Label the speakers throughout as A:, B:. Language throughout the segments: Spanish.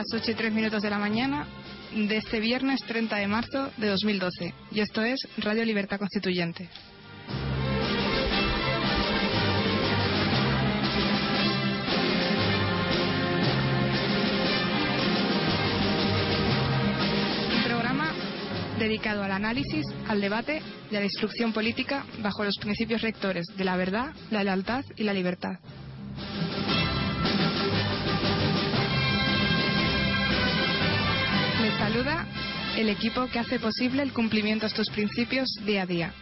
A: Las 8 y 3 minutos de la mañana de este viernes 30 de marzo de 2012 y esto es Radio Libertad Constituyente. Un programa dedicado al análisis, al debate y a la instrucción política bajo los principios rectores de la verdad, la lealtad y la libertad. Saluda el equipo que hace posible el cumplimiento de estos principios día a día.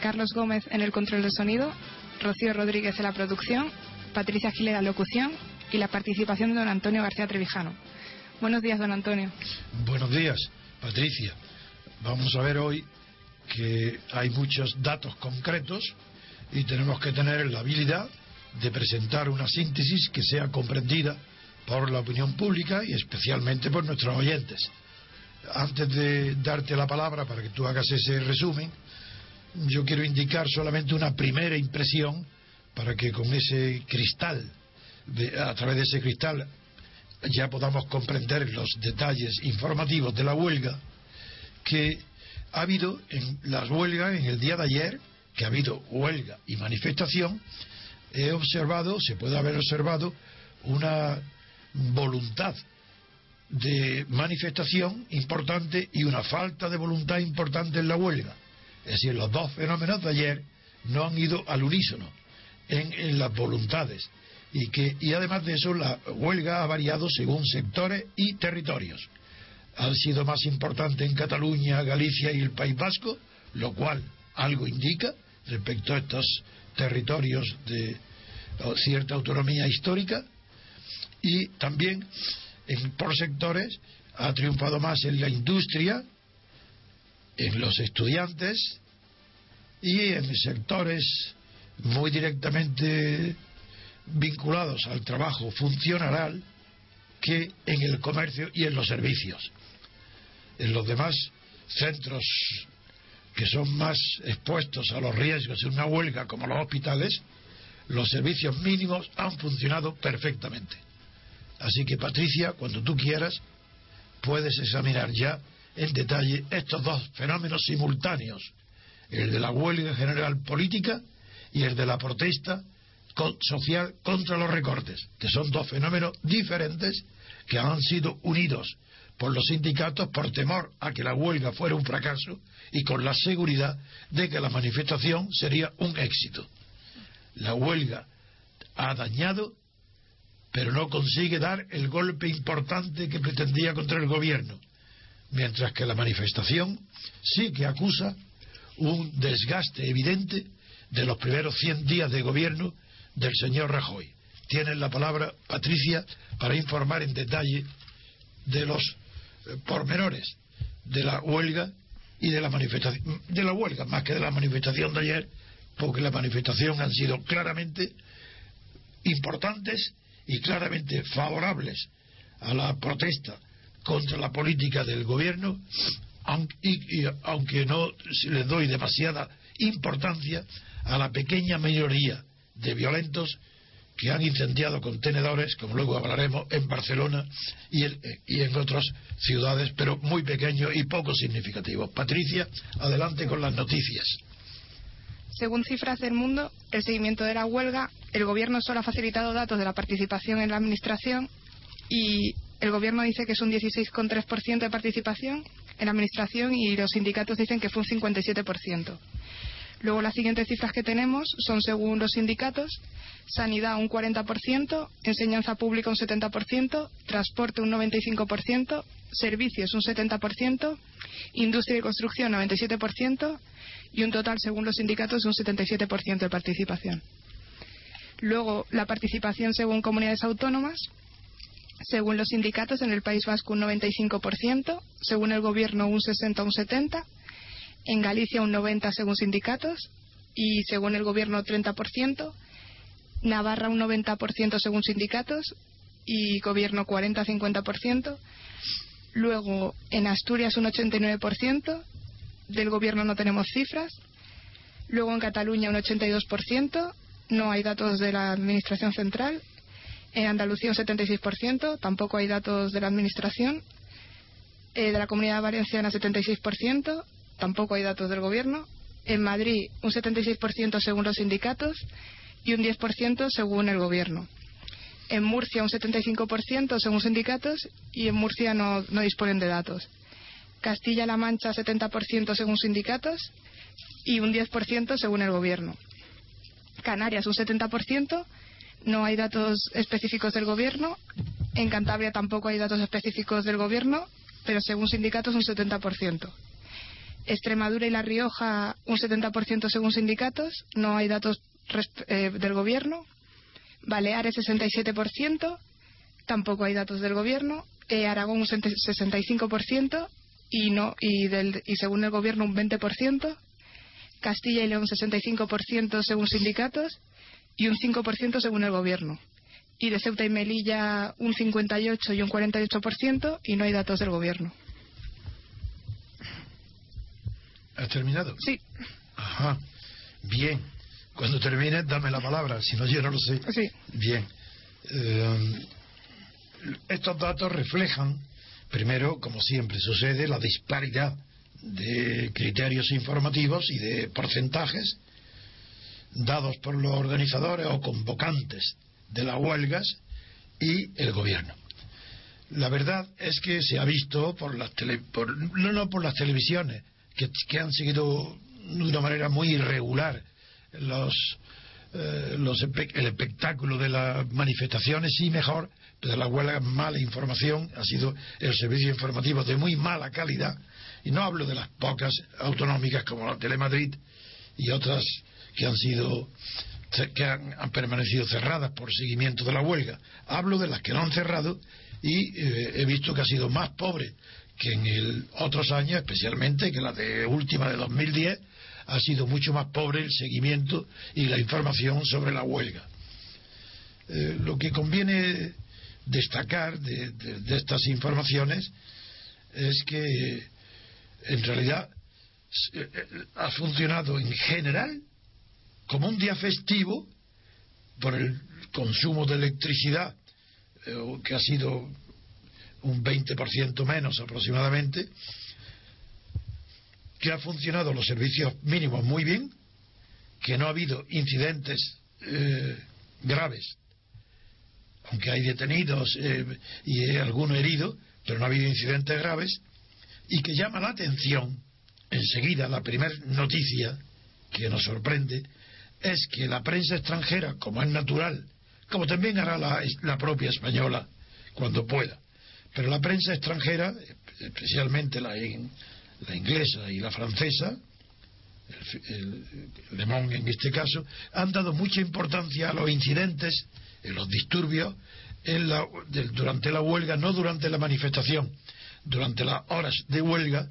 A: Carlos Gómez en el control de sonido, Rocío Rodríguez en la producción, Patricia Gilera en la locución y la participación de don Antonio García Trevijano. Buenos días, don Antonio.
B: Buenos días, Patricia. Vamos a ver hoy que hay muchos datos concretos y tenemos que tener la habilidad de presentar una síntesis que sea comprendida por la opinión pública y especialmente por nuestros oyentes. Antes de darte la palabra para que tú hagas ese resumen, yo quiero indicar solamente una primera impresión para que con ese cristal, a través de ese cristal, ya podamos comprender los detalles informativos de la huelga que ha habido en las huelgas en el día de ayer, que ha habido huelga y manifestación, he observado, se puede haber observado, una voluntad de manifestación importante y una falta de voluntad importante en la huelga. Es decir, los dos fenómenos de ayer no han ido al unísono en, las voluntades. Y, que, y además de eso, la huelga ha variado según sectores y territorios. Han sido más importantes en Cataluña, Galicia y el País Vasco, lo cual algo indica respecto a estos territorios de cierta autonomía histórica y también en, por sectores ha triunfado más en la industria, en los estudiantes y en sectores muy directamente vinculados al trabajo funcional que en el comercio y en los servicios. En los demás centros que son más expuestos a los riesgos de una huelga como los hospitales, los servicios mínimos han funcionado perfectamente. Así que Patricia, cuando tú quieras, puedes examinar ya en detalle estos dos fenómenos simultáneos, el de la huelga general política y el de la protesta social contra los recortes, que son dos fenómenos diferentes que han sido unidos por los sindicatos por temor a que la huelga fuera un fracaso y con la seguridad de que la manifestación sería un éxito. La huelga ha dañado pero no consigue dar el golpe importante que pretendía contra el gobierno, mientras que la manifestación sí que acusa un desgaste evidente de los primeros 100 días de gobierno del señor Rajoy. Tienen la palabra Patricia para informar en detalle de los eh, pormenores de la huelga y de la manifestación, de la huelga más que de la manifestación de ayer, porque la manifestación han sido claramente importantes y claramente favorables a la protesta contra la política del gobierno, aunque, y- aunque no les doy demasiada importancia a la pequeña mayoría de violentos que han incendiado contenedores, como luego hablaremos, en Barcelona y en, y en otras ciudades, pero muy pequeños y poco significativos. Patricia, adelante con las noticias.
A: Según cifras del mundo, el seguimiento de la huelga, el gobierno solo ha facilitado datos de la participación en la administración y el gobierno dice que es un 16,3% de participación en la administración y los sindicatos dicen que fue un 57%. Luego las siguientes cifras que tenemos son según los sindicatos, sanidad un 40%, enseñanza pública un 70%, transporte un 95%, servicios un 70%, industria y construcción 97% y un total, según los sindicatos, de un 77% de participación. Luego, la participación según comunidades autónomas. Según los sindicatos, en el País Vasco un 95%, según el Gobierno un 60 o un 70%, en Galicia un 90% según sindicatos y según el Gobierno 30%, Navarra un 90% según sindicatos y Gobierno 40-50%. Luego, en Asturias un 89%, del Gobierno no tenemos cifras. Luego, en Cataluña un 82%, no hay datos de la Administración Central. En Andalucía un 76%, tampoco hay datos de la Administración. Eh, de la Comunidad Valenciana 76%, tampoco hay datos del Gobierno. En Madrid un 76% según los sindicatos y un 10% según el Gobierno. En Murcia un 75% según sindicatos y en Murcia no, no disponen de datos. Castilla-La Mancha 70% según sindicatos y un 10% según el Gobierno. Canarias un 70%, no hay datos específicos del gobierno. En Cantabria tampoco hay datos específicos del gobierno, pero según sindicatos un 70%. Extremadura y La Rioja un 70% según sindicatos, no hay datos eh, del gobierno. Baleares 67%, tampoco hay datos del gobierno. Eh, Aragón un 65% y, no, y, del, y según el gobierno un 20%. Castilla y León 65% según sindicatos y un 5% según el gobierno. Y de Ceuta y Melilla un 58 y un 48% y no hay datos del gobierno.
B: ¿Has terminado?
A: Sí.
B: Ajá. Bien. Cuando termines, dame la palabra, si no, yo no lo sé.
A: Sí.
B: Bien. Eh, estos datos reflejan, primero, como siempre sucede, la disparidad de criterios informativos y de porcentajes dados por los organizadores o convocantes de las huelgas y el gobierno. La verdad es que se ha visto por las tele, por, no, no por las televisiones que, que, han seguido de una manera muy irregular los, eh, los el espectáculo de las manifestaciones y mejor de la huelga mala información ha sido el servicio informativo de muy mala calidad y no hablo de las pocas autonómicas como la Telemadrid y otras que han sido que han, han, permanecido cerradas por seguimiento de la huelga. Hablo de las que no han cerrado y eh, he visto que ha sido más pobre que en el, otros años, especialmente que la de última de 2010, ha sido mucho más pobre el seguimiento y la información sobre la huelga. Eh, lo que conviene destacar de, estas informaciones es que en realidad eh, ha funcionado en general como un día festivo por el consumo de electricidad eh, que ha sido un 20% menos aproximadamente, que ha funcionado los servicios mínimos muy bien, que no ha habido incidentes eh, graves, aunque hay detenidos eh, y algunos heridos, pero no ha habido incidentes graves, y que llama la atención, enseguida la primera noticia que nos sorprende, es que la prensa extranjera, como es natural, como también hará la, propia española cuando pueda, pero la prensa extranjera, especialmente la, la inglesa y la francesa, el, el, el Le Monde en este caso, han dado mucha importancia a los incidentes, en los disturbios en la, de, durante la huelga, no durante la manifestación, durante las horas de huelga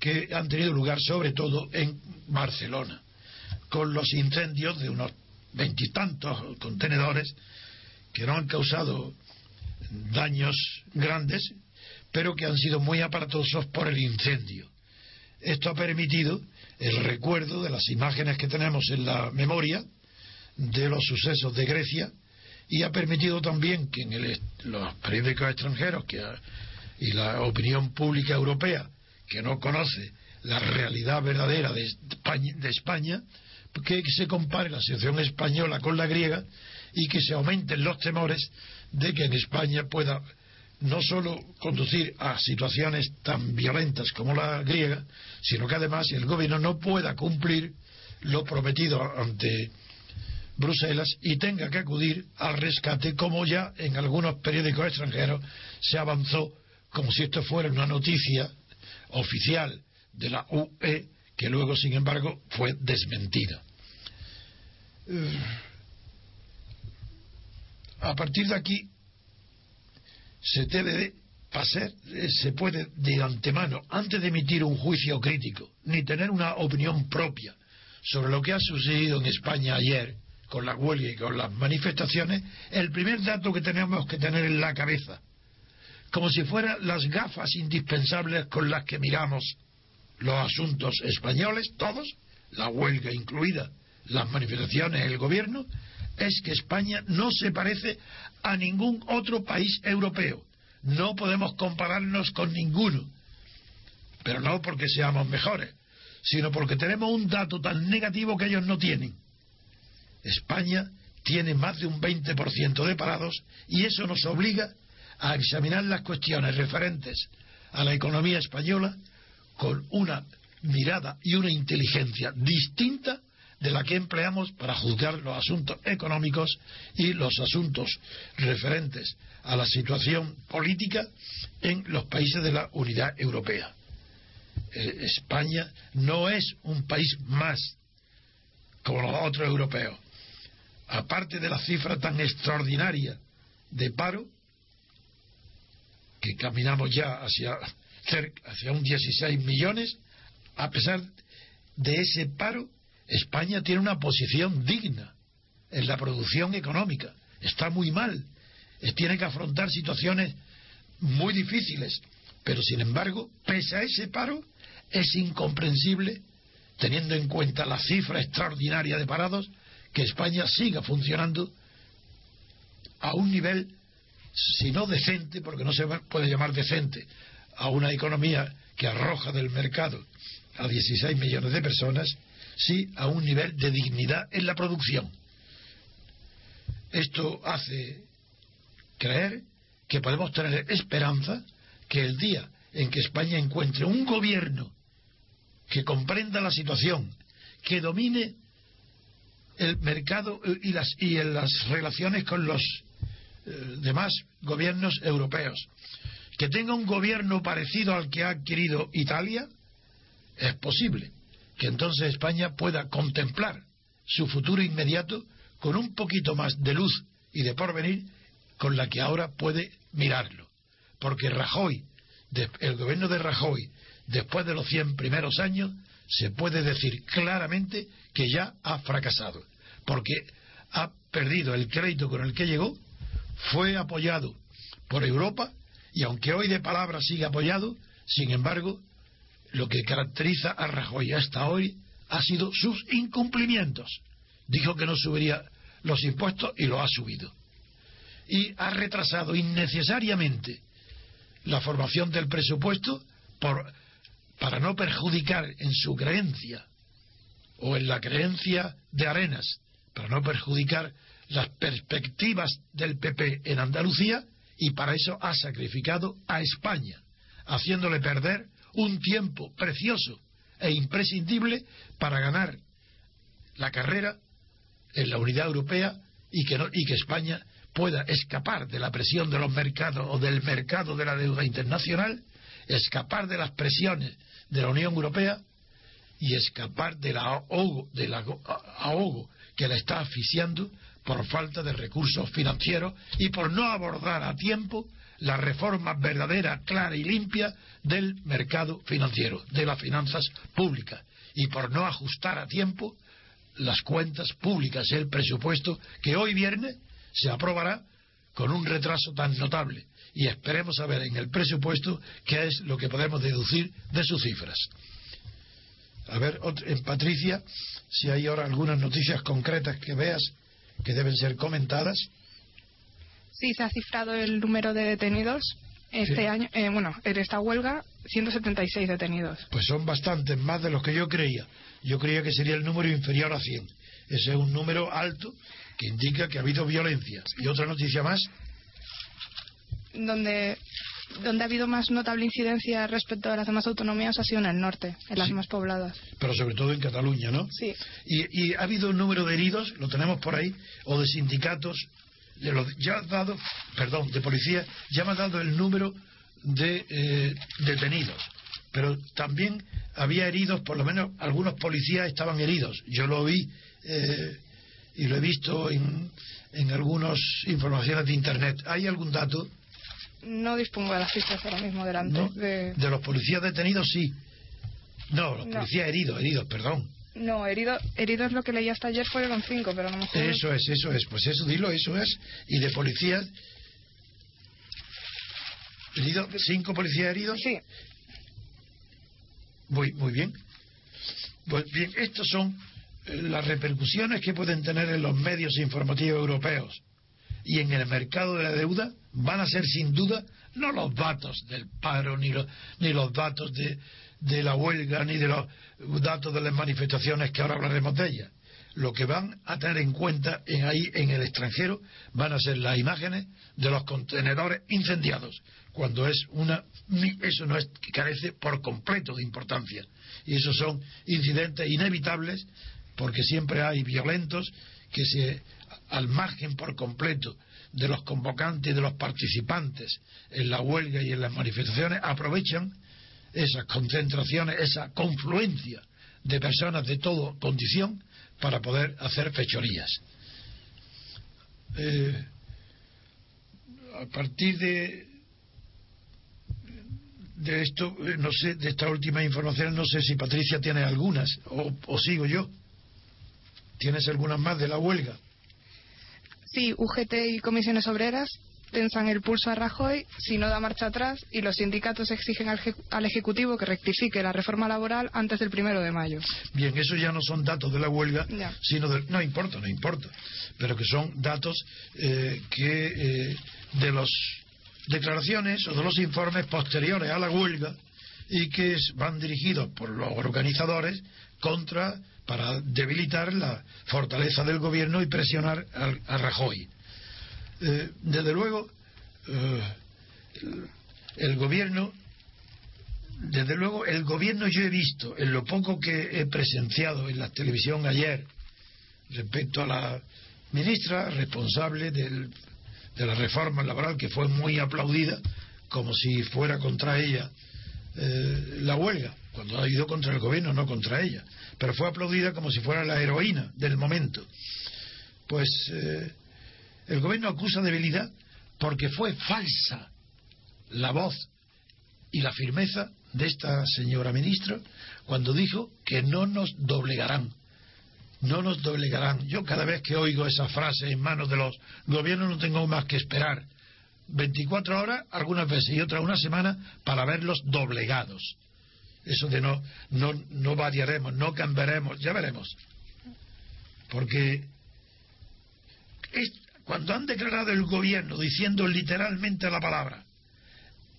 B: que han tenido lugar sobre todo en Barcelona, con los incendios de unos veintitantos contenedores que no han causado daños grandes, pero que han sido muy aparatosos por el incendio. Esto ha permitido el recuerdo de las imágenes que tenemos en la memoria de los sucesos de Grecia y ha permitido también que en el, los periódicos extranjeros que ha, y la opinión pública europea que no conoce la realidad verdadera de España, España, que se compare la situación española con la griega y que se aumenten los temores de que en España pueda no solo conducir a situaciones tan violentas como la griega, sino que además el gobierno no pueda cumplir lo prometido ante Bruselas y tenga que acudir al rescate como ya en algunos periódicos extranjeros se avanzó como si esto fuera una noticia oficial de la UE que luego, sin embargo, fue desmentida. a partir de aquí se debe de pasar, eh, se puede de antemano, antes de emitir un juicio crítico, ni tener una opinión propia sobre lo que ha sucedido en España ayer con la huelga y con las manifestaciones, el primer dato que tenemos que tener en la cabeza, como si fueran las gafas indispensables con las que miramos los asuntos españoles, todos, la huelga incluida, las manifestaciones, el gobierno, es que España no se parece a ningún otro país europeo. No podemos compararnos con ninguno. Pero no porque seamos mejores, sino porque tenemos un dato tan negativo que ellos no tienen. España tiene más de un 20% de parados y eso nos obliga a examinar las cuestiones referentes a la economía española con una mirada y una inteligencia distinta de la que empleamos para juzgar los asuntos económicos y los asuntos referentes a la situación política en los países de la Unidad Europea. Eh, España no es un país más como los otros europeos. Aparte de la cifra tan extraordinaria de paro, que caminamos ya hacia, hacia un 16 millones, a pesar de ese paro, España tiene una posición digna en la producción económica. Está muy mal. Tiene que afrontar situaciones muy difíciles. Pero, sin embargo, pese a ese paro, es incomprensible, teniendo en cuenta la cifra extraordinaria de parados, que España siga funcionando a un nivel, si no decente, porque no se puede llamar decente, a una economía que arroja del mercado a 16 millones de personas, sí a un nivel de dignidad en la producción. Esto hace creer que podemos tener esperanza que el día en que España encuentre un gobierno que comprenda la situación, que domine el mercado y las, y las relaciones con los demás gobiernos europeos, que tenga un gobierno parecido al que ha adquirido Italia, es posible que entonces España pueda contemplar su futuro inmediato con un poquito más de luz y de porvenir con la que ahora puede mirarlo. Porque Rajoy, el gobierno de Rajoy, después de los 100 primeros años, se puede decir claramente que ya ha fracasado. Porque ha perdido el crédito con el que llegó, fue apoyado por Europa y aunque hoy de palabra sigue apoyado, sin embargo, lo que caracteriza a Rajoy hasta hoy ha sido sus incumplimientos. Dijo que no subiría los impuestos y lo ha subido. Y ha retrasado innecesariamente la formación del presupuesto por, para no perjudicar en su creencia o en la creencia de Arenas, para no perjudicar las perspectivas del PP en Andalucía y para eso ha sacrificado a España, haciéndole perder un tiempo precioso e imprescindible para ganar la carrera en la unidad europea y que, y que España pueda escapar de la presión de los mercados o del mercado de la deuda internacional, escapar de las presiones de la Unión Europea y escapar del ahogo, del ahogo que la está asfixiando por falta de recursos financieros y por no abordar a tiempo la reforma verdadera, clara y limpia del mercado financiero, de las finanzas públicas, y por no ajustar a tiempo las cuentas públicas, el presupuesto que hoy viernes se aprobará con un retraso tan notable. Y esperemos a ver en el presupuesto qué es lo que podemos deducir de sus cifras. A ver, en Patricia, si hay ahora algunas noticias concretas que veas que deben ser comentadas.
A: Sí, se ha cifrado el número de detenidos este año, eh, bueno, en esta huelga, 176 detenidos.
B: Pues son bastantes, más de los que yo creía. Yo creía que sería el número inferior a 100. Ese es un número alto que indica que ha habido violencia. ¿Y otra noticia más?
A: Donde, donde ha habido más notable incidencia respecto a las demás autonomías ha sido en el norte, en las más pobladas.
B: Pero sobre todo en Cataluña, ¿no?
A: Sí.
B: ¿Y, y ha habido un número de heridos, lo tenemos por ahí, o de sindicatos ya ha dado, perdón, de policía, ya me ha dado el número de eh, detenidos. Pero también había heridos, por lo menos algunos policías estaban heridos. Yo lo vi eh, y lo he visto en, en algunas informaciones de Internet. ¿Hay algún dato?
A: No dispongo de las cifras ahora mismo delante.
B: ¿No?
A: De...
B: De los policías detenidos, sí. No, los
A: No.
B: policías heridos, heridos, perdón.
A: No, herido, heridos lo que leí hasta ayer fueron cinco, pero a lo mejor...
B: Eso es, eso es. Pues eso, dilo, eso es. Y de policías. ¿Heridos? ¿Cinco policías heridos?
A: Sí,
B: Muy, muy bien. Pues bien, estas son eh, las repercusiones que pueden tener en los medios informativos europeos y en el mercado de la deuda van a ser sin duda no los datos del paro ni los, ni los datos de, de la huelga ni de los datos de las manifestaciones que ahora hablaremos de ellas. Lo que van a tener en cuenta en ahí en el extranjero van a ser las imágenes de los contenedores incendiados, cuando es una eso no es carece por completo de importancia y esos son incidentes inevitables porque siempre hay violentos que se al margen por completo de los convocantes y de los participantes en la huelga y en las manifestaciones aprovechan esas concentraciones, esa confluencia de personas de toda condición para poder hacer fechorías. Eh, a partir de de esto, eh, no sé, de esta última información, no sé si Patricia tiene algunas o, o sigo yo. ¿Tienes algunas más de la huelga?
A: Sí, UGT y comisiones obreras tensan el pulso a Rajoy si no da marcha atrás y los sindicatos exigen al, al Ejecutivo que rectifique la reforma laboral antes del primero de mayo.
B: Bien, eso ya no son datos de la huelga,
A: Ya.
B: sino de, no importa, no importa, pero que son datos eh, que eh, de las declaraciones o de los informes posteriores a la huelga y que es- van dirigidos por los organizadores contra para debilitar la fortaleza del gobierno y presionar al- a, Rajoy. Eh, desde luego, eh, el- gobierno desde luego, el gobierno yo he visto, en lo poco que he presenciado en la televisión ayer, respecto a la ministra responsable de la reforma laboral, que fue muy aplaudida, como si fuera contra ella eh, la huelga, cuando ha ido contra el gobierno, no contra ella, pero fue aplaudida como si fuera la heroína del momento. Pues eh, el gobierno acusa debilidad porque fue falsa la voz y la firmeza de esta señora ministra cuando dijo que no nos doblegarán. No nos doblegarán. Yo cada vez que oigo esa frase en manos de los gobiernos no tengo más que esperar 24 horas, algunas veces y otras una semana, para verlos doblegados. Eso de no, no, no variaremos, no cambiaremos, ya veremos. Porque es- cuando han declarado el gobierno diciendo literalmente la palabra,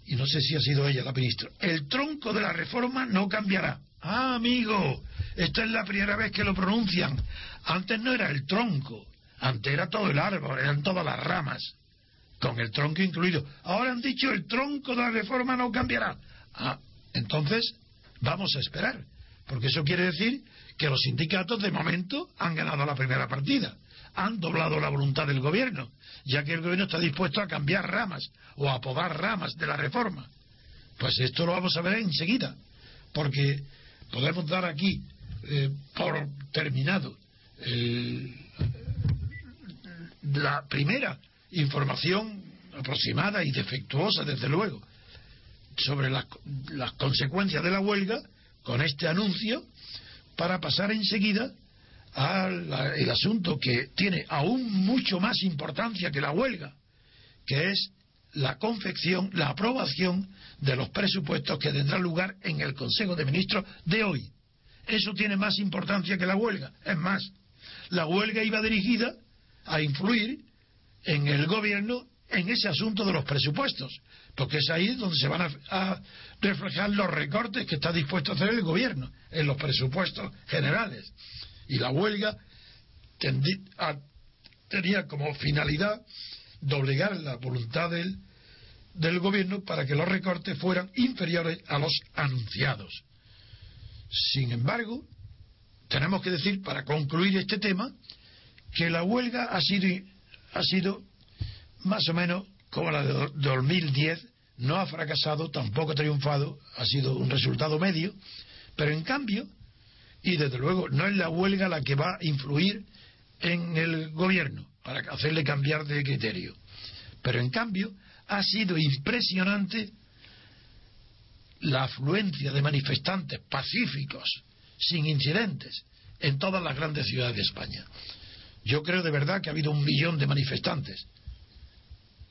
B: y no sé si ha sido ella la ministra, el tronco de la reforma no cambiará. Ah, amigo, esta es la primera vez que lo pronuncian. Antes no era el tronco, antes era todo el árbol, eran todas las ramas, con el tronco incluido. Ahora han dicho el tronco de la reforma no cambiará. Ah, entonces vamos a esperar, porque eso quiere decir que los sindicatos de momento han ganado la primera partida, han doblado la voluntad del gobierno, ya que el gobierno está dispuesto a cambiar ramas o a podar ramas de la reforma. Pues esto lo vamos a ver enseguida, porque podemos dar aquí eh, por terminado la primera información aproximada y defectuosa, desde luego, sobre las, consecuencias de la huelga con este anuncio para pasar enseguida al asunto que tiene aún mucho más importancia que la huelga, que es la confección, la aprobación de los presupuestos que tendrán lugar en el Consejo de Ministros de hoy. Eso tiene más importancia que la huelga. Es más, la huelga iba dirigida a influir en el gobierno en ese asunto de los presupuestos, porque es ahí donde se van a, reflejar los recortes que está dispuesto a hacer el gobierno en los presupuestos generales. Y la huelga a- tenía como finalidad doblegar la voluntad del, del gobierno para que los recortes fueran inferiores a los anunciados. Sin embargo, tenemos que decir, para concluir este tema, que la huelga ha sido, ha sido más o menos como la de do- 2010, no ha fracasado, tampoco ha triunfado, ha sido un resultado medio, pero en cambio, y desde luego no es la huelga la que va a influir en el gobierno para hacerle cambiar de criterio. Pero en cambio ha sido impresionante la afluencia de manifestantes pacíficos, sin incidentes, en todas las grandes ciudades de España. Yo creo de verdad que ha habido un millón de manifestantes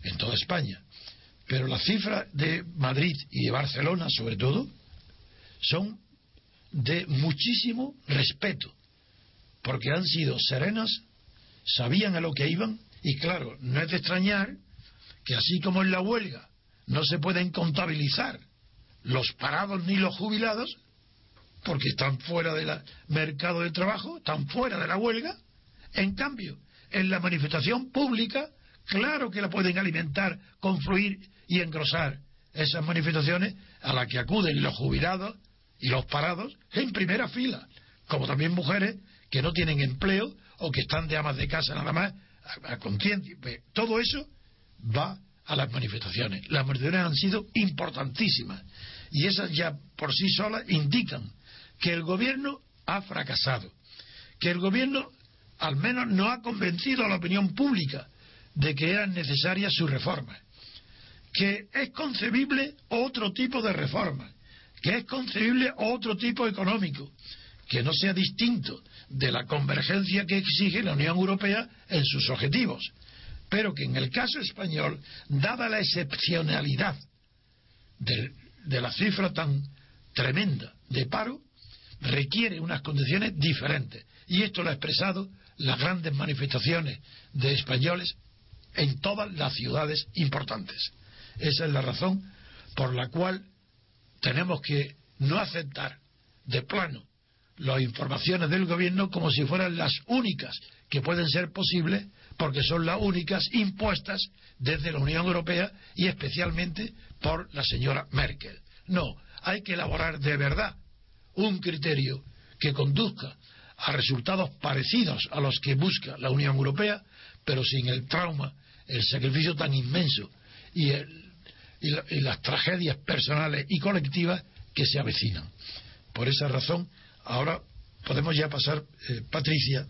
B: en toda España. Pero las cifras de Madrid y de Barcelona, sobre todo, son de muchísimo respeto, porque han sido serenas, sabían a lo que iban, y claro, no es de extrañar que así como en la huelga no se pueden contabilizar los parados ni los jubilados, porque están fuera del mercado de trabajo, están fuera de la huelga, en cambio, en la manifestación pública, claro que la pueden alimentar, confluir y engrosar esas manifestaciones a las que acuden los jubilados y los parados en primera fila, como también mujeres que no tienen empleo o que están de amas de casa nada más a. Pues, todo eso va a las manifestaciones. Las manifestaciones han sido importantísimas y esas ya por sí solas indican que el gobierno ha fracasado, que el gobierno al menos no ha convencido a la opinión pública de que eran necesarias sus reformas, que es concebible otro tipo de reformas, que es concebible otro tipo económico, que no sea distinto de la convergencia que exige la Unión Europea en sus objetivos, pero que en el caso español, dada la excepcionalidad de, de la cifra tan tremenda de paro, requiere unas condiciones diferentes. Y esto lo ha expresado las grandes manifestaciones de españoles en todas las ciudades importantes. Esa es la razón por la cual tenemos que no aceptar de plano las informaciones del gobierno como si fueran las únicas que pueden ser posibles porque son las únicas impuestas desde la Unión Europea y especialmente por la señora Merkel. No, hay que elaborar de verdad un criterio que conduzca a resultados parecidos a los que busca la Unión Europea, pero sin el trauma, el sacrificio tan inmenso y, las tragedias personales y colectivas que se avecinan. Por esa razón, ahora podemos ya pasar, eh, Patricia,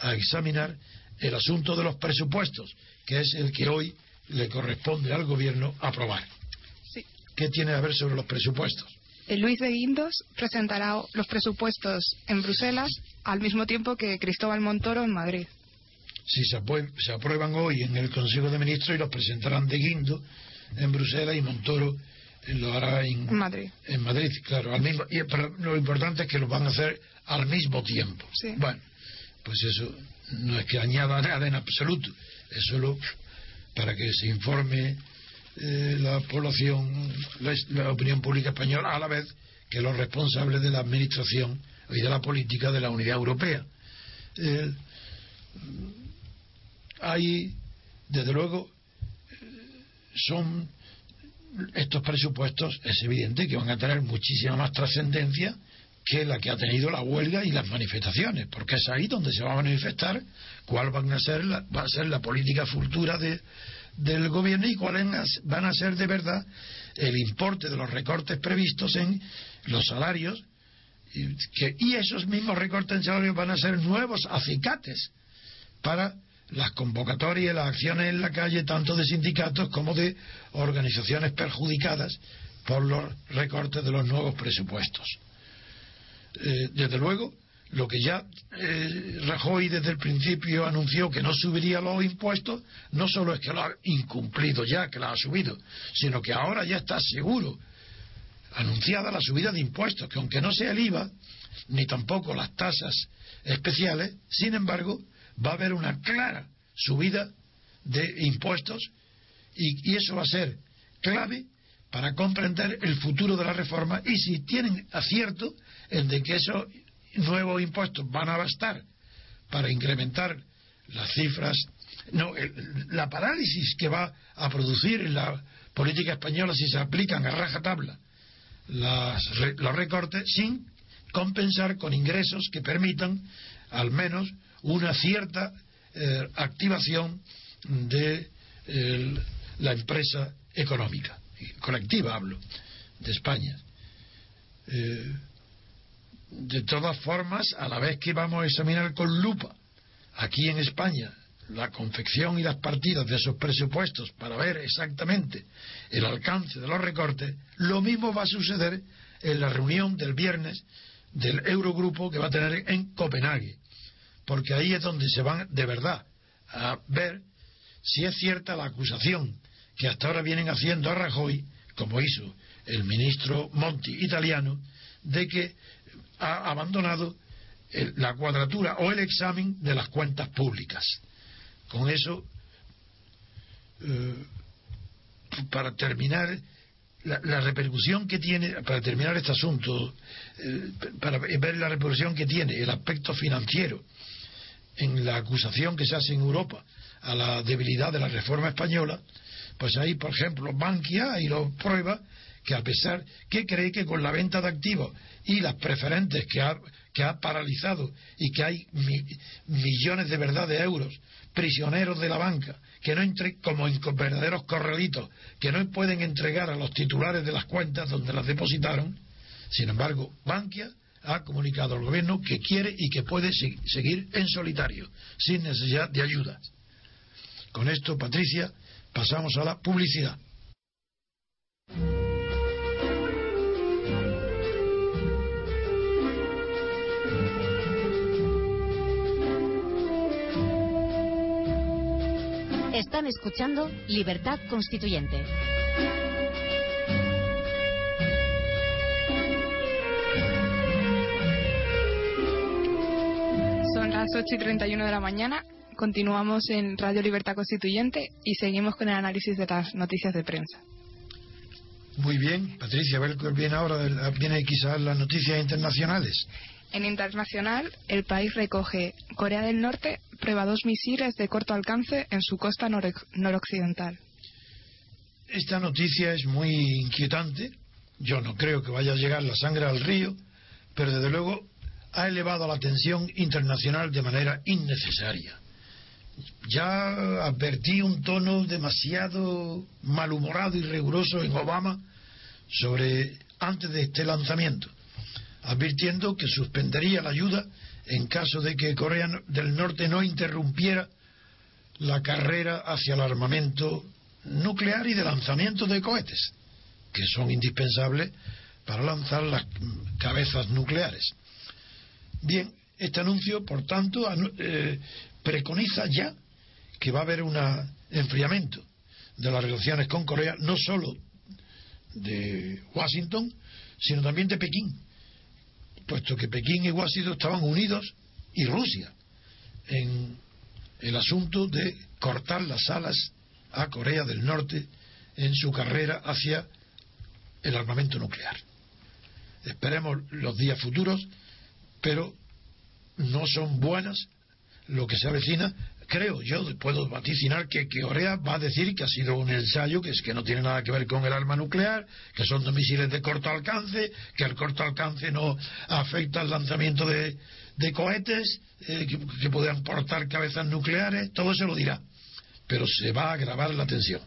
B: a examinar el asunto de los presupuestos, que es el que hoy le corresponde al Gobierno aprobar. ¿Qué tiene a ver sobre los presupuestos?
A: Luis de Guindos presentará los presupuestos en Bruselas al mismo tiempo que Cristóbal Montoro en Madrid.
B: Sí, se, aprueban hoy en el Consejo de Ministros y los presentarán de Guindos en Bruselas y Montoro lo hará en,
A: Madrid.
B: En Madrid, claro. Al mismo, y, pero lo importante es que lo van a hacer al mismo tiempo. Bueno, pues eso no es que añada nada en absoluto. Es solo para que se informe eh, la población, la, opinión pública española, a la vez que los responsables de la administración y de la política de la Unidad Europea. Eh, hay, desde luego, son estos presupuestos, es evidente que van a tener muchísima más trascendencia que la que ha tenido la huelga y las manifestaciones, porque es ahí donde se va a manifestar cuál van a ser va a ser la política futura de, del gobierno y cuáles van a ser de verdad el importe de los recortes previstos en los salarios y, que, y esos mismos recortes en salarios van a ser nuevos acicates para las convocatorias las acciones en la calle tanto de sindicatos como de organizaciones perjudicadas por los recortes de los nuevos presupuestos. Eh, desde luego, lo que ya eh, Rajoy desde el principio anunció que no subiría los impuestos, no solo es que lo ha incumplido ya, que lo ha subido, sino que ahora ya está seguro, anunciada la subida de impuestos, que aunque no sea el IVA, ni tampoco las tasas especiales, sin embargo, va a haber una clara subida de impuestos y, eso va a ser clave para comprender el futuro de la reforma y si tienen acierto en de que eso nuevos impuestos van a bastar para incrementar las cifras. No, la parálisis que va a producir en la política española si se aplican a rajatabla las, los recortes sin compensar con ingresos que permitan al menos una cierta eh, activación de la empresa económica, colectiva hablo, de España. Eh, de todas formas, a la vez que vamos a examinar con lupa aquí en España la confección y las partidas de esos presupuestos para ver exactamente el alcance de los recortes, lo mismo va a suceder en la reunión del viernes del Eurogrupo que va a tener en Copenhague, porque ahí es donde se van de verdad a ver si es cierta la acusación que hasta ahora vienen haciendo a Rajoy, como hizo el ministro Monti italiano, de que ha abandonado la cuadratura o el examen de las cuentas públicas. Con eso, eh, para terminar, la, repercusión que tiene, para terminar este asunto, eh, para ver la repercusión que tiene el aspecto financiero en la acusación que se hace en Europa a la debilidad de la reforma española, pues ahí, por ejemplo, Bankia y lo prueba que a pesar que cree que con la venta de activos y las preferentes que ha, que ha paralizado y que hay millones de verdad de euros prisioneros de la banca, que no entre, como en verdaderos corralitos, que no pueden entregar a los titulares de las cuentas donde las depositaron. Sin embargo, Bankia ha comunicado al gobierno que quiere y que puede seguir en solitario, sin necesidad de ayuda. Con esto, Patricia, pasamos a la publicidad.
C: Están escuchando Libertad Constituyente.
A: Las 8 y 31 de la mañana. Continuamos en Radio Libertad Constituyente y seguimos con el análisis de las noticias de prensa.
B: Muy bien, Patricia, a ver viene ahora, viene quizás las noticias internacionales.
A: En internacional, el país recoge Corea del Norte prueba dos misiles de corto alcance en su costa noroccidental.
B: Esta noticia es muy inquietante. Yo no creo que vaya a llegar la sangre al río, pero desde luego ha elevado la tensión internacional de manera innecesaria. Ya advertí un tono demasiado malhumorado y riguroso en Obama sobre antes de este lanzamiento advirtiendo que suspendería la ayuda en caso de que Corea del Norte no interrumpiera la carrera hacia el armamento nuclear y de lanzamiento de cohetes, que son indispensables para lanzar las cabezas nucleares. Bien, este anuncio, por tanto, eh, preconiza ya que va a haber un enfriamiento de las relaciones con Corea, no solo de Washington, sino también de Pekín puesto que Pekín y Washington estaban unidos y Rusia en el asunto de cortar las alas a Corea del Norte en su carrera hacia el armamento nuclear. Esperemos los días futuros, pero no son buenas lo que se avecina creo yo, puedo vaticinar que, que Corea va a decir que ha sido un ensayo que es que no tiene nada que ver con el arma nuclear, que son dos misiles de corto alcance, que el corto alcance no afecta al lanzamiento de, cohetes eh, que, que podrían portar cabezas nucleares, todo eso lo dirá, pero se va a agravar la tensión.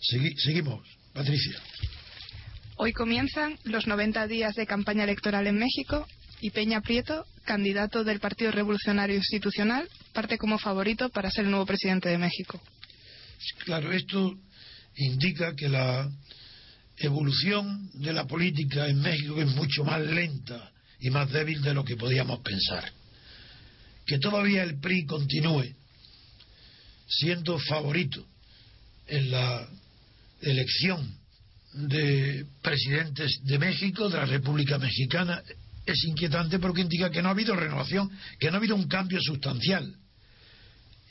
B: seguimos, Patricia.
A: Hoy comienzan los 90 días de campaña electoral en México y Peña Prieto, candidato del Partido Revolucionario Institucional, parte como favorito para ser el nuevo presidente de México.
B: Claro, esto indica que la evolución de la política en México es mucho más lenta y más débil de lo que podíamos pensar. Que todavía el PRI continúe siendo favorito en la elección de presidentes de México, de la República Mexicana, es inquietante porque indica que no ha habido renovación, que no ha habido un cambio sustancial.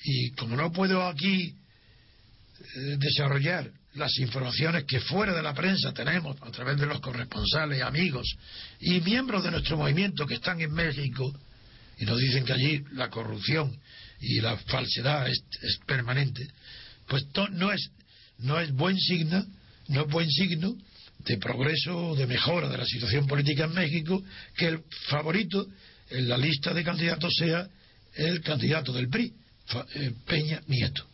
B: Y como no puedo aquí eh, desarrollar las informaciones que fuera de la prensa tenemos a través de los corresponsales, amigos y miembros de nuestro movimiento que están en México y nos dicen que allí la corrupción y la falsedad es, permanente, pues no es no es buen signo, no es buen signo de progreso, de mejora de la situación política en México, que el favorito en la lista de candidatos sea el candidato del PRI, eh, Peña Nieto.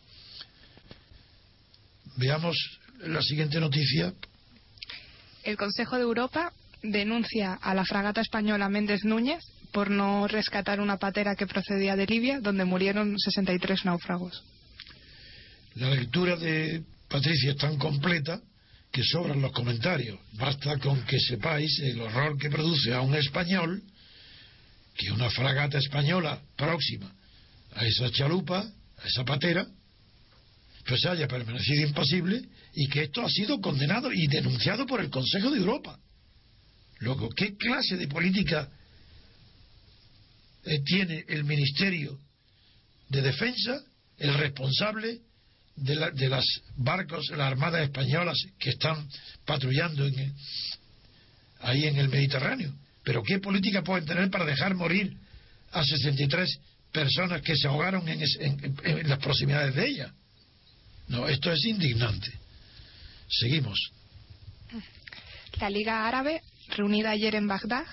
B: Veamos la siguiente noticia.
A: El Consejo de Europa denuncia a la fragata española Méndez Núñez por no rescatar una patera que procedía de Libia, donde murieron 63 náufragos.
B: La lectura de Patricia es tan completa que sobran los comentarios. Basta con que sepáis el horror que produce a un español que una fragata española próxima a esa chalupa, a esa patera, pues haya permanecido impasible y que esto ha sido condenado y denunciado por el Consejo de Europa. Luego, ¿qué clase de política eh, tiene el Ministerio de Defensa, el responsable de, la, de las barcos, las armadas españolas que están patrullando en, ahí en el Mediterráneo? Pero ¿qué política pueden tener para dejar morir a 63 personas que se ahogaron en, en las proximidades de ella? No, esto es indignante. Seguimos.
A: La Liga Árabe, reunida ayer en Bagdad,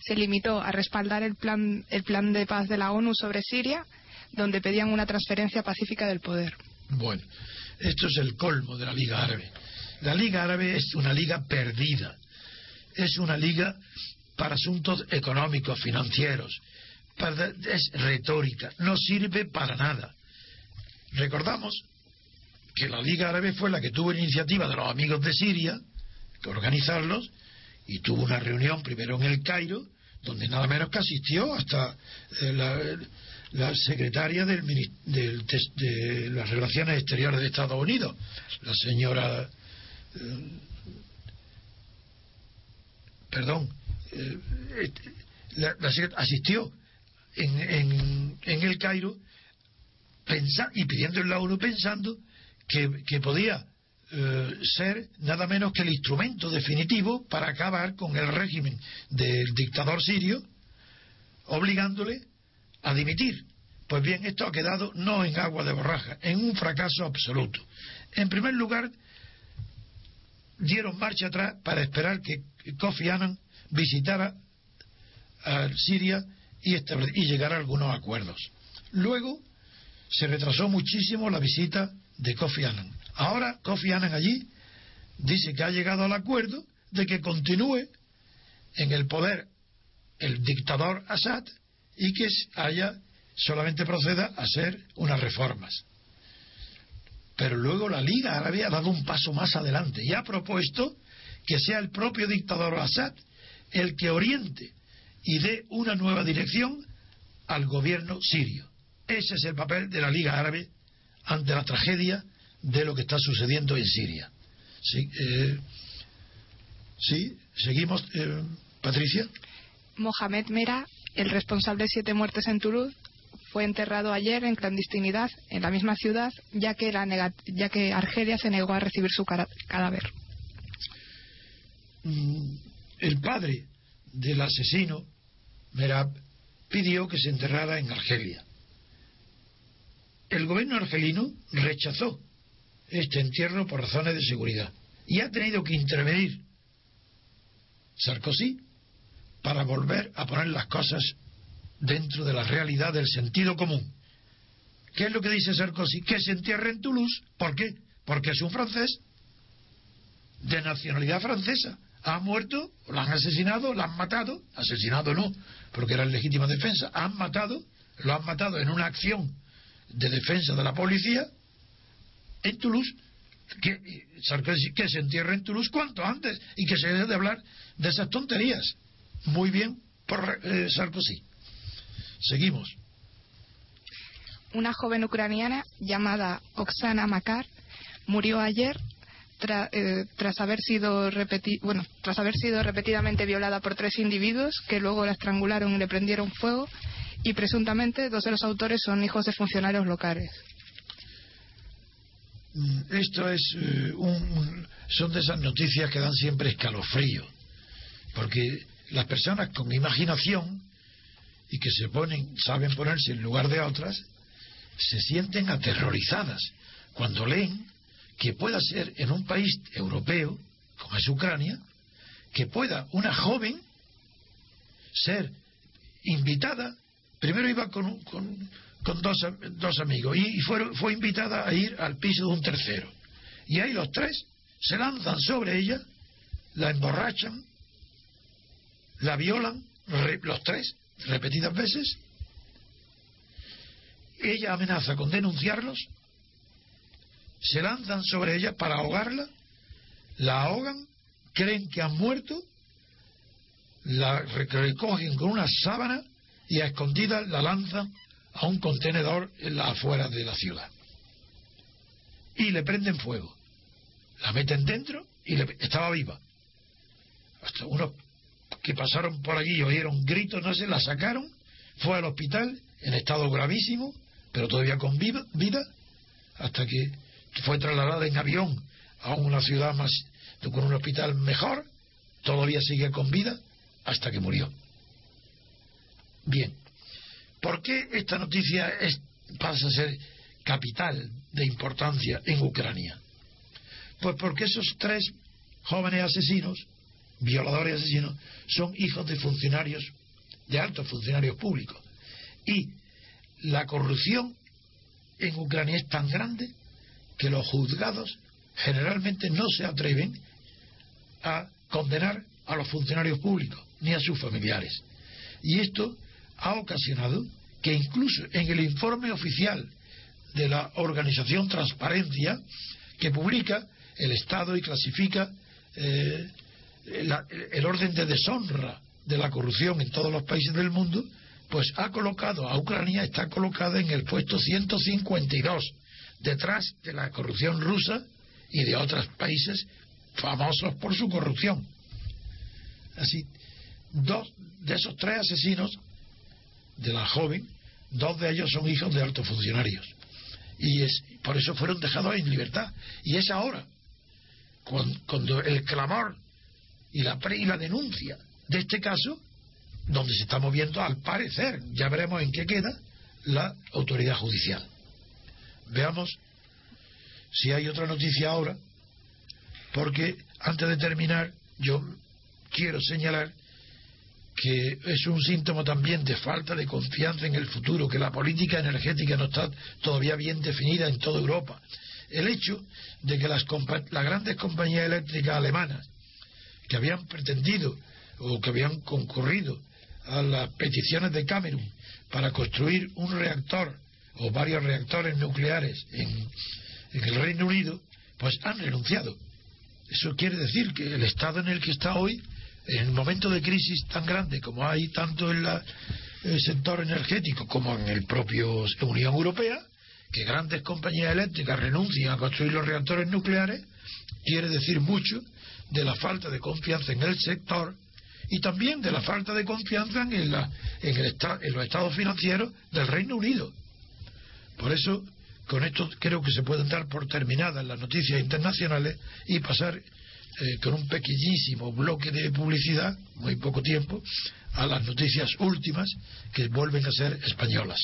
A: se limitó a respaldar el plan, el plan de paz de la ONU sobre Siria, donde pedían una transferencia pacífica del poder.
B: Bueno, esto es el colmo de la Liga Árabe. La Liga Árabe es una liga perdida. Es una liga para asuntos económicos, financieros. es retórica. No sirve para nada. Recordamos que la Liga Árabe fue la que tuvo la iniciativa de los amigos de Siria, que organizarlos, y tuvo una reunión primero en el Cairo, donde nada menos que asistió hasta eh, la, secretaria del, de las Relaciones Exteriores de Estados Unidos, la señora. Eh, perdón, eh, asistió en, en, el Cairo y pidiendo en la ONU pensando que, podía eh, ser nada menos que el instrumento definitivo para acabar con el régimen del dictador sirio, obligándole a dimitir. Pues bien, esto ha quedado no en agua de borraja, en un fracaso absoluto. En primer lugar, dieron marcha atrás para esperar que Kofi Annan visitara Siria y, y llegara a algunos acuerdos. Luego, se retrasó muchísimo la visita de Kofi Annan. Ahora Kofi Annan allí dice que ha llegado al acuerdo de que continúe en el poder el dictador Assad y que haya solamente proceda a hacer unas reformas. Pero luego la Liga Árabe ha dado un paso más adelante y ha propuesto que sea el propio dictador Assad el que oriente y dé una nueva dirección al gobierno sirio. Ese es el papel de la Liga Árabe ante la tragedia de lo que está sucediendo en Siria. Sí, eh, seguimos, eh, Patricia.
A: Mohamed Mera, el responsable de siete muertes en Toulouse, fue enterrado ayer en clandestinidad en la misma ciudad, ya que, ya que Argelia se negó a recibir su cadáver.
B: Mm, el padre del asesino, Merab, pidió que se enterrara en Argelia el gobierno argelino rechazó este entierro por razones de seguridad y ha tenido que intervenir Sarkozy para volver a poner las cosas dentro de la realidad del sentido común. ¿Qué es lo que dice Sarkozy? Que se entierre en Toulouse. ¿Por qué? Porque es un francés de nacionalidad francesa. Ha muerto, lo han asesinado, lo han matado. Asesinado no, porque era en legítima defensa. Han matado, lo han matado en una acción de defensa de la policía en Toulouse que, que se entierre en Toulouse cuanto antes y que se deje de hablar de esas tonterías. Muy bien por eh, Sarkozy. Seguimos.
A: Una joven ucraniana llamada Oksana Makar murió ayer eh, tras haber sido bueno, tras haber sido repetidamente violada por tres individuos que luego la estrangularon y le prendieron fuego y presuntamente dos de los autores son hijos de funcionarios locales.
B: Mm, esto es eh, un, son de esas noticias que dan siempre escalofrío, porque las personas con imaginación y que se ponen, saben ponerse en lugar de otras, se sienten aterrorizadas cuando leen que pueda ser en un país europeo, como es Ucrania, que pueda una joven ser invitada primero iba con, con, dos, dos, amigos y, fue, invitada a ir al piso de un tercero. Y ahí los tres se lanzan sobre ella, la emborrachan, la violan, los tres, repetidas veces. Ella amenaza con denunciarlos, se lanzan sobre ella para ahogarla, la ahogan, creen que han muerto, la recogen con una sábana y a escondidas la lanzan a un contenedor en las afueras de la ciudad. Y le prenden fuego. La meten dentro y le, estaba viva. Hasta unos que pasaron por allí y oyeron gritos, no sé, la sacaron, fue al hospital en estado gravísimo, pero todavía con vida, vida hasta que fue trasladada en avión a una ciudad más, con un hospital mejor, todavía sigue con vida, hasta que murió. Bien, ¿por qué esta noticia es, pasa a ser capital de importancia en Ucrania? Pues porque esos tres jóvenes asesinos, violadores asesinos, son hijos de funcionarios, de altos funcionarios públicos. Y la corrupción en Ucrania es tan grande que los juzgados generalmente no se atreven a condenar a los funcionarios públicos ni a sus familiares. Y esto ha ocasionado que incluso en el informe oficial de la organización Transparencia, que publica el Estado y clasifica eh, el orden de deshonra de la corrupción en todos los países del mundo, pues ha colocado a Ucrania, está colocada en el puesto 152, detrás de la corrupción rusa y de otros países famosos por su corrupción. Así, dos de esos tres asesinos de la joven, dos de ellos son hijos de altos funcionarios. Y es, por eso fueron dejados en libertad. Y es ahora, cuando, el clamor y la, y la denuncia de este caso, donde se está moviendo al parecer, ya veremos en qué queda, la autoridad judicial. Veamos si hay otra noticia ahora, porque antes de terminar, yo quiero señalar que es un síntoma también de falta de confianza en el futuro, que la política energética no está todavía bien definida en toda Europa. El hecho de que las, las grandes compañías eléctricas alemanas que habían pretendido o que habían concurrido a las peticiones de Cameron para construir un reactor o varios reactores nucleares en, en el Reino Unido, pues han renunciado. Eso quiere decir que el estado en el que está hoy en un momento de crisis tan grande como hay tanto en el sector energético como en el propio Unión Europea, que grandes compañías eléctricas renuncien a construir los reactores nucleares, quiere decir mucho de la falta de confianza en el sector y también de la falta de confianza en, la, en, en los estados financieros del Reino Unido. Por eso, con esto creo que se pueden dar por terminadas las noticias internacionales y pasar eh, con un pequeñísimo bloque de publicidad, muy poco tiempo, a las noticias últimas que vuelven a ser españolas.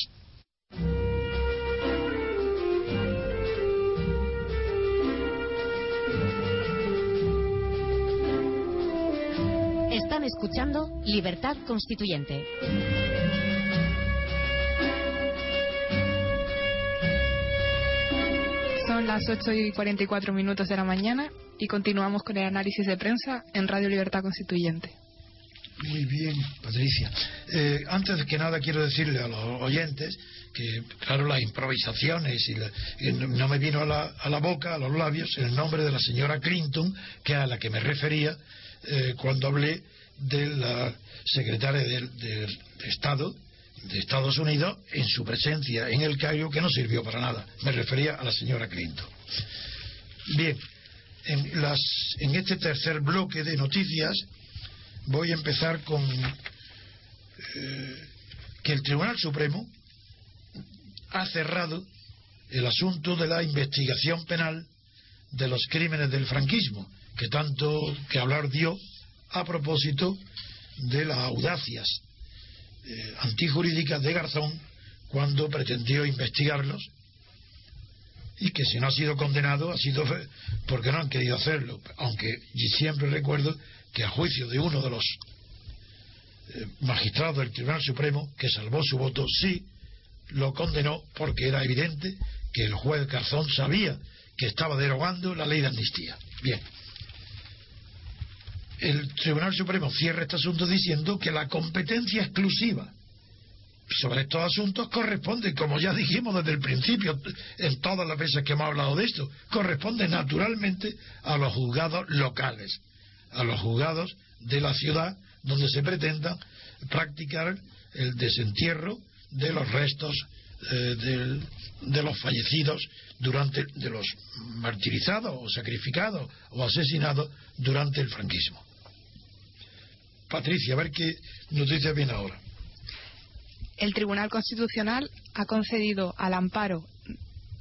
C: Escuchando Libertad Constituyente.
A: Son las 8 y 44 minutos de la mañana y continuamos con el análisis de prensa en Radio Libertad Constituyente.
B: Muy bien, Patricia. Eh, antes de que nada quiero decirle a los oyentes que, claro, las improvisaciones y, no me vino a la, a la, boca, a los labios, el nombre de la señora Clinton, que a la que me refería eh, cuando hablé de la secretaria de, Estado de Estados Unidos en su presencia en el Cairo, que no sirvió para nada. Me refería a la señora Clinton. Bien, en, las, en este tercer bloque de noticias voy a empezar con eh, que el Tribunal Supremo ha cerrado el asunto de la investigación penal de los crímenes del franquismo, que tanto que hablar dio a propósito de las audacias eh, antijurídicas de Garzón cuando pretendió investigarlos y que si no ha sido condenado ha sido porque no han querido hacerlo. Aunque siempre recuerdo que a juicio de uno de los eh, magistrados del Tribunal Supremo que salvó su voto, sí lo condenó porque era evidente que el juez Garzón sabía que estaba derogando la ley de amnistía. Bien. El Tribunal Supremo cierra este asunto diciendo que la competencia exclusiva sobre estos asuntos corresponde, como ya dijimos desde el principio, en todas las veces que hemos hablado de esto, corresponde naturalmente a los juzgados locales, a los juzgados de la ciudad donde se pretenda practicar el desentierro de los restos eh, de los fallecidos durante de los martirizados o sacrificados o asesinados durante el franquismo. Patricia, a ver qué nos dice bien ahora.
A: El Tribunal Constitucional ha concedido al amparo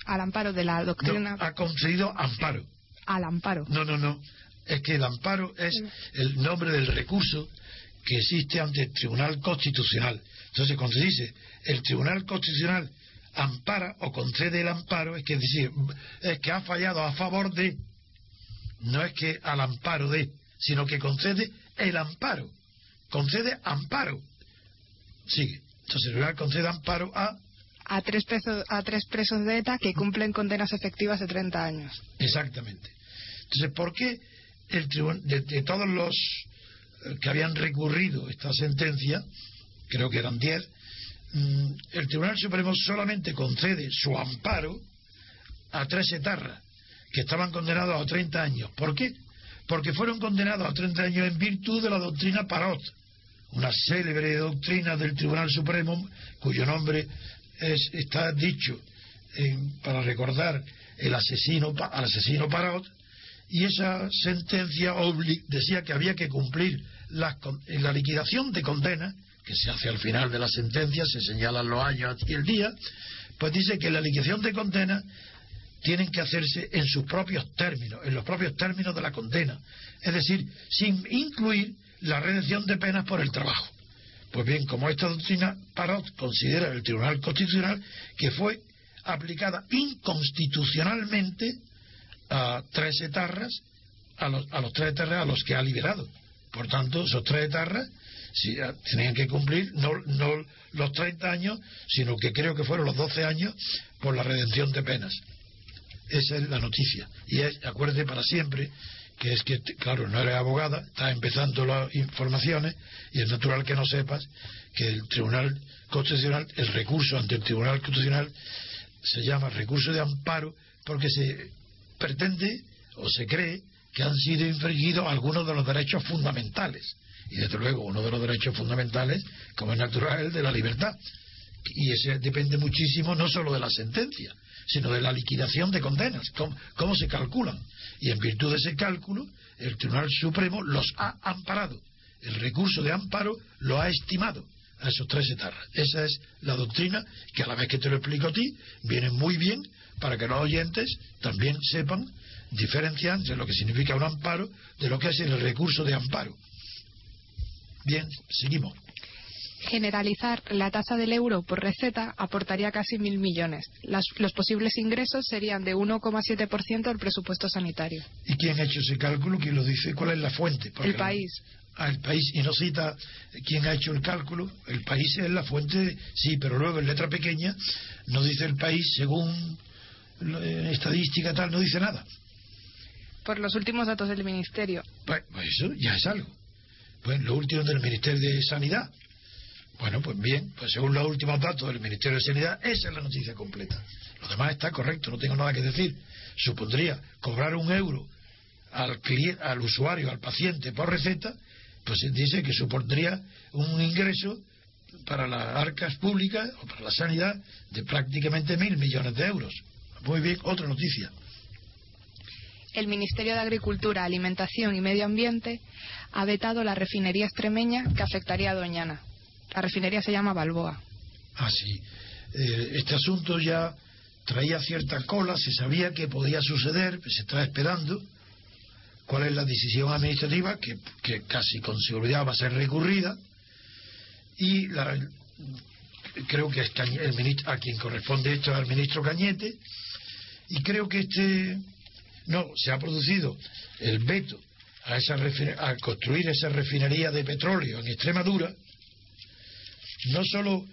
A: al amparo de la doctrina.
B: ha concedido amparo.
A: Al amparo.
B: No, no, no. Es que el amparo es el nombre del recurso que existe ante el Tribunal Constitucional. Entonces, cuando se dice el Tribunal Constitucional ampara o concede el amparo, es que decir, es que ha fallado a favor de, no es que al amparo de, sino que concede el amparo, concede amparo. Sigue. Entonces, el tribunal concede amparo a
A: a tres, presos, a tres presos de ETA que cumplen condenas efectivas de 30 años.
B: Exactamente. Entonces, ¿por qué el de, de, todos los eh, que habían recurrido esta sentencia, creo que eran 10, mm, el Tribunal Supremo solamente concede su amparo a tres etarras que estaban condenados a 30 años. ¿Por qué? Porque fueron condenados a 30 años en virtud de la doctrina Parot, una célebre doctrina del Tribunal Supremo cuyo nombre es, está dicho para recordar el asesino, al asesino Parot, y esa sentencia decía que había que cumplir la, la liquidación de condena, que se hace al final de la sentencia, se señalan los años y el día, pues dice que la liquidación de condena tienen que hacerse en sus propios términos, en los propios términos de la condena, es decir, sin incluir la redención de penas por el trabajo. Pues bien, como esta doctrina Parot considera el Tribunal Constitucional que fue aplicada inconstitucionalmente a tres etarras, a los, a los tres etarras a los que ha liberado. Por tanto, esos tres etarras si, tenían que cumplir no los 30 años, sino que creo que fueron los 12 años por la redención de penas. Esa es la noticia. Y es, acuérdate para siempre que es que, claro, no eres abogada, estás empezando las informaciones y es natural que no sepas que el Tribunal Constitucional, el recurso ante el Tribunal Constitucional se llama recurso de amparo porque se pretende o se cree que han sido infringidos algunos de los derechos fundamentales. Y desde luego uno de los derechos fundamentales, como es natural, el de la libertad. Y ese depende muchísimo no solo de la sentencia, sino de la liquidación de condenas, cómo, se calculan. Y en virtud de ese cálculo, el Tribunal Supremo los ha amparado. El recurso de amparo lo ha estimado a esos tres etarras. Esa es la doctrina que a la vez que te lo explico a ti, viene muy bien para que los oyentes también sepan diferenciar entre lo que significa un amparo de lo que es el recurso de amparo. Bien, seguimos.
A: Generalizar la tasa del euro por receta aportaría casi mil millones. los posibles ingresos serían de 1,7% del presupuesto sanitario.
B: ¿Y quién ha hecho ese cálculo? ¿Quién lo dice? ¿Cuál es la fuente?
A: el país.
B: Ah, el país. Y no cita quién ha hecho el cálculo. El país es la fuente, sí, pero luego en letra pequeña no dice el país según estadística tal, no dice nada.
A: Por los últimos datos del Ministerio.
B: Pues, pues eso ya es algo. Pues lo último del Ministerio de Sanidad. Bueno, pues bien, pues según los últimos datos del Ministerio de Sanidad, esa es la noticia completa. Lo demás está correcto, no tengo nada que decir. Supondría cobrar un euro al, al usuario, al paciente por receta, pues dice que supondría un ingreso para las arcas públicas o para la sanidad de prácticamente mil millones de euros. Muy bien, otra noticia.
A: El Ministerio de Agricultura, Alimentación y Medio Ambiente ha vetado la refinería extremeña que afectaría a Doñana. La refinería se llama Balboa.
B: Ah, sí. Eh, este asunto ya traía cierta cola, se sabía que podía suceder, se estaba esperando. Cuál es la decisión administrativa, que, casi con seguridad va a ser recurrida, y creo que el a quien corresponde esto es al ministro Cañete, y creo que este no se ha producido el veto a, esa a construir esa refinería de petróleo en Extremadura, no solo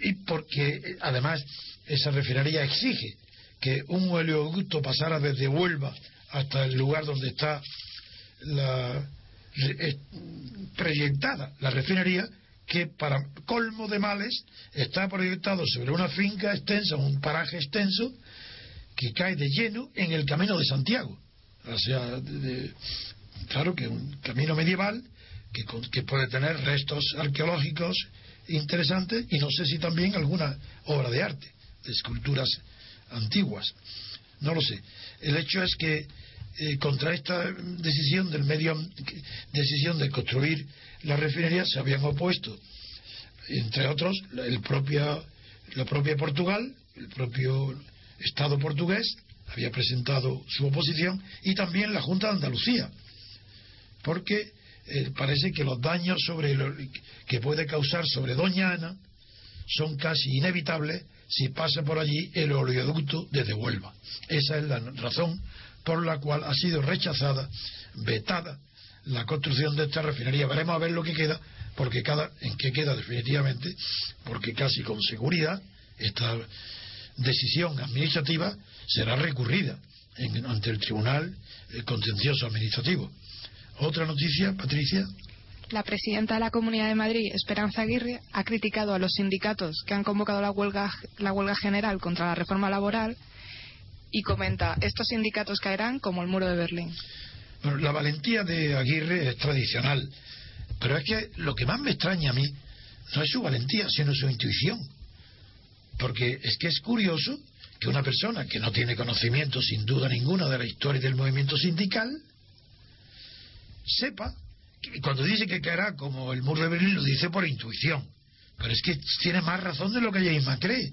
B: y porque además esa refinería exige que un oleoducto pasara desde Huelva hasta el lugar donde está la, proyectada la refinería, que para colmo de males está proyectado sobre una finca extensa, un paraje extenso, que cae de lleno en el camino de Santiago. O sea, claro que un camino medieval que, que puede tener restos arqueológicos interesantes y no sé si también alguna obra de arte, de esculturas antiguas. No lo sé. El hecho es que eh, contra esta decisión del medio decisión de construir la refinería se habían opuesto entre otros el propio la propia Portugal el propio Estado portugués había presentado su oposición y también la Junta de Andalucía porque eh, parece que los daños sobre que puede causar sobre Doña Ana son casi inevitables si pasa por allí el oleoducto desde Huelva. Esa es la razón por la cual ha sido rechazada, vetada la construcción de esta refinería. Veremos a ver lo que queda, porque cada, en qué queda definitivamente, porque casi con seguridad esta decisión administrativa será recurrida ante el Tribunal Contencioso Administrativo. Otra noticia, Patricia.
A: La presidenta de la Comunidad de Madrid, Esperanza Aguirre, ha criticado a los sindicatos que han convocado la huelga, la huelga general contra la reforma laboral y comenta, estos sindicatos caerán como el muro de Berlín.
B: Bueno, la valentía de Aguirre es tradicional, pero es que lo que más me extraña a mí no es su valentía, sino su intuición. Porque es que es curioso que una persona que no tiene conocimiento sin duda ninguna de la historia del movimiento sindical sepa que cuando dice que caerá como el muro de Berlín lo dice por intuición. Pero es que tiene más razón de lo que ella misma cree.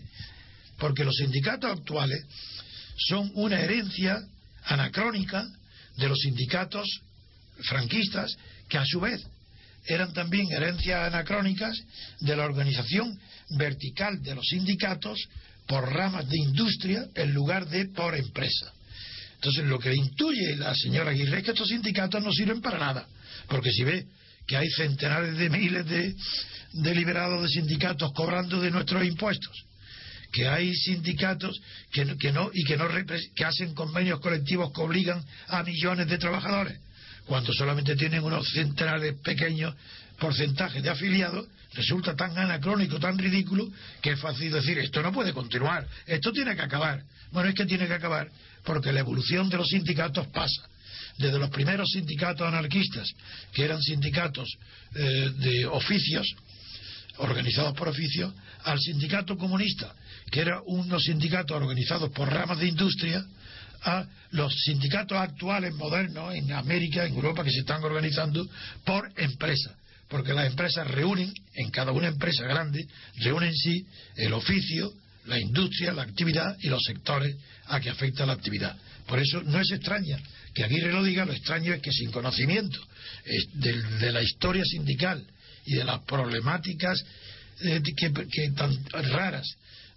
B: Porque los sindicatos actuales son una herencia anacrónica de los sindicatos franquistas que a su vez eran también herencias anacrónicas de la organización vertical de los sindicatos por ramas de industria en lugar de por empresa. Entonces lo que intuye la señora Aguirre es que estos sindicatos no sirven para nada, porque si ve que hay centenares de miles de, de liberados de sindicatos cobrando de nuestros impuestos, que hay sindicatos que, que no y que no que hacen convenios colectivos que obligan a millones de trabajadores cuando solamente tienen unos centenares pequeños porcentajes de afiliados resulta tan anacrónico, tan ridículo que es fácil decir esto no puede continuar, esto tiene que acabar. Bueno, es que tiene que acabar porque la evolución de los sindicatos pasa desde los primeros sindicatos anarquistas, que eran sindicatos eh, de oficios, organizados por oficios, al sindicato comunista, que era unos sindicatos organizados por ramas de industria, a los sindicatos actuales modernos en América, en Europa, que se están organizando por empresa. Porque las empresas reúnen, en cada una empresa grande, reúnen en sí el oficio, la industria, la actividad y los sectores a que afecta la actividad. Por eso no es extraña que Aguirre lo diga, lo extraño es que sin conocimiento de, la historia sindical y de las problemáticas eh, que tan raras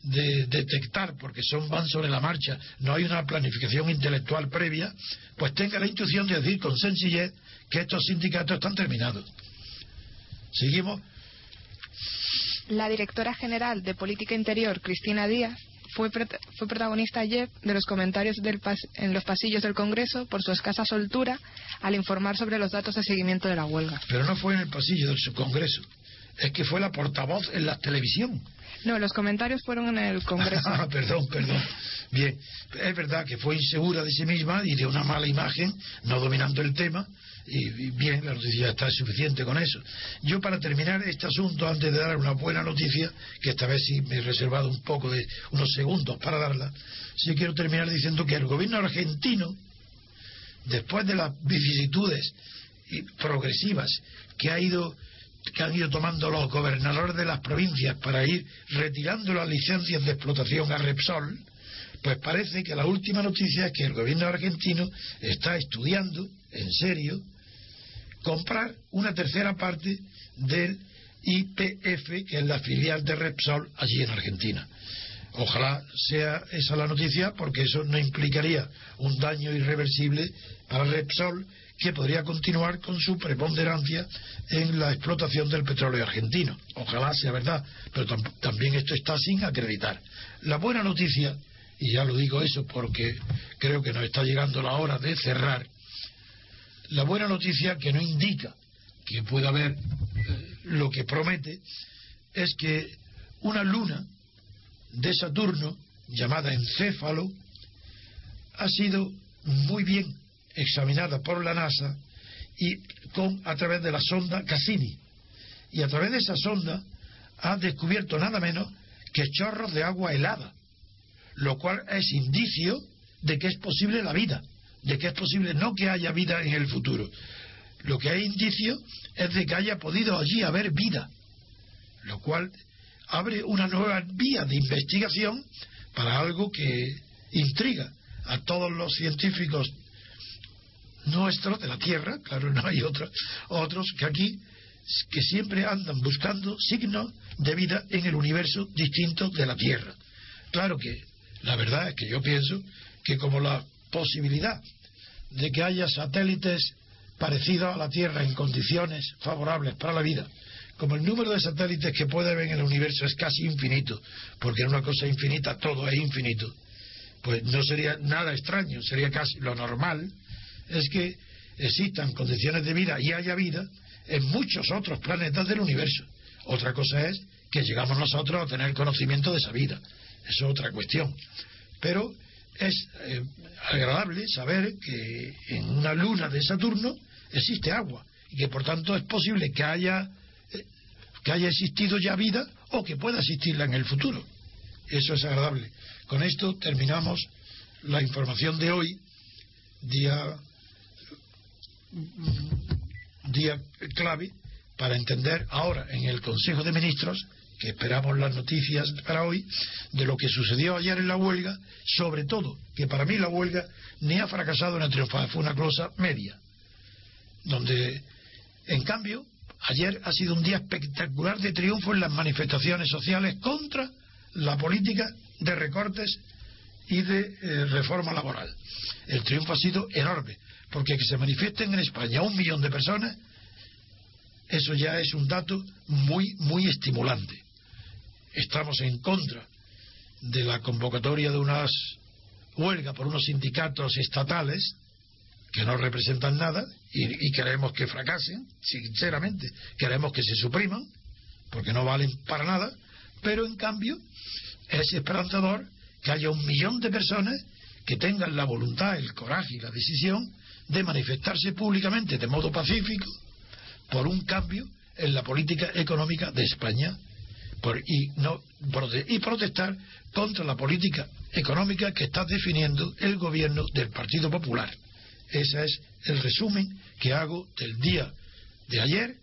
B: de detectar porque son van sobre la marcha, no hay una planificación intelectual previa, pues tenga la intuición de decir con sencillez que estos sindicatos están terminados. Seguimos.
A: La directora general de Política Interior, Cristina Díaz, fue, fue protagonista ayer de los comentarios del en los pasillos del Congreso por su escasa soltura al informar sobre los datos de seguimiento de la huelga.
B: Pero no fue en el pasillo del Congreso, es que fue la portavoz en la televisión.
A: No, los comentarios fueron en el Congreso.
B: Ah, perdón, perdón. Bien, es verdad que fue insegura de sí misma y de una mala imagen, no dominando el tema, y bien, la noticia está suficiente con eso. Yo para terminar este asunto, antes de dar una buena noticia, que esta vez sí me he reservado un poco de unos segundos para darla, sí quiero terminar diciendo que el gobierno argentino, después de las vicisitudes progresivas que ha ido que han ido tomando los gobernadores de las provincias para ir retirando las licencias de explotación a Repsol, pues parece que la última noticia es que el gobierno argentino está estudiando, en serio, comprar una tercera parte del IPF, que es la filial de Repsol allí en Argentina. Ojalá sea esa la noticia, porque eso no implicaría un daño irreversible para Repsol que podría continuar con su preponderancia en la explotación del petróleo argentino. Ojalá sea verdad, pero también esto está sin acreditar. La buena noticia, y ya lo digo eso porque creo que nos está llegando la hora de cerrar, la buena noticia que no indica que pueda haber eh, lo que promete es que una luna de Saturno, llamada encéfalo, ha sido muy bien examinada por la NASA y con a través de la sonda Cassini. Y a través de esa sonda ha descubierto nada menos que chorros de agua helada, lo cual es indicio de que es posible la vida, de que es posible no que haya vida en el futuro. Lo que hay indicio es de que haya podido allí haber vida, lo cual abre una nueva vía de investigación para algo que intriga a todos los científicos nuestros de la Tierra, claro, no hay otros, otros que aquí que siempre andan buscando signos de vida en el universo distinto de la Tierra. Claro que la verdad es que yo pienso que como la posibilidad de que haya satélites parecidos a la Tierra en condiciones favorables para la vida, como el número de satélites que puede haber en el universo es casi infinito, porque en una cosa infinita todo es infinito, pues no sería nada extraño, sería casi lo normal, es que existan condiciones de vida y haya vida en muchos otros planetas del universo. Otra cosa es que llegamos nosotros a tener conocimiento de esa vida. Eso es otra cuestión. Pero es eh, agradable saber que en una luna de Saturno existe agua y que por tanto es posible que haya eh, que haya existido ya vida o que pueda existirla en el futuro. Eso es agradable. Con esto terminamos la información de hoy, día día clave para entender ahora en el Consejo de Ministros que esperamos las noticias para hoy de lo que sucedió ayer en la huelga, sobre todo que para mí la huelga ni ha fracasado ni ha triunfado, fue una cosa media, donde en cambio ayer ha sido un día espectacular de triunfo en las manifestaciones sociales contra la política de recortes y de eh, reforma laboral. El triunfo ha sido enorme, porque que se manifiesten en España un millón de personas, eso ya es un dato muy, muy estimulante estamos en contra de la convocatoria de unas huelgas por unos sindicatos estatales que no representan nada y, queremos que fracasen, sinceramente, queremos que se supriman, porque no valen para nada, pero en cambio es esperanzador que haya un millón de personas que tengan la voluntad, el coraje y la decisión de manifestarse públicamente de modo pacífico por un cambio en la política económica de España y, protestar contra la política económica que está definiendo el gobierno del Partido Popular. Ese es el resumen que hago del día de ayer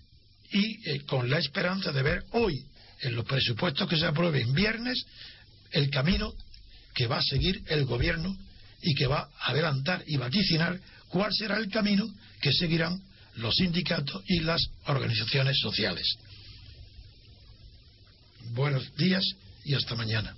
B: y eh, con la esperanza de ver hoy en los presupuestos que se aprueben viernes el camino que va a seguir el gobierno y que va a adelantar y vaticinar cuál será el camino que seguirán los sindicatos y las organizaciones sociales. Buenos días y hasta mañana.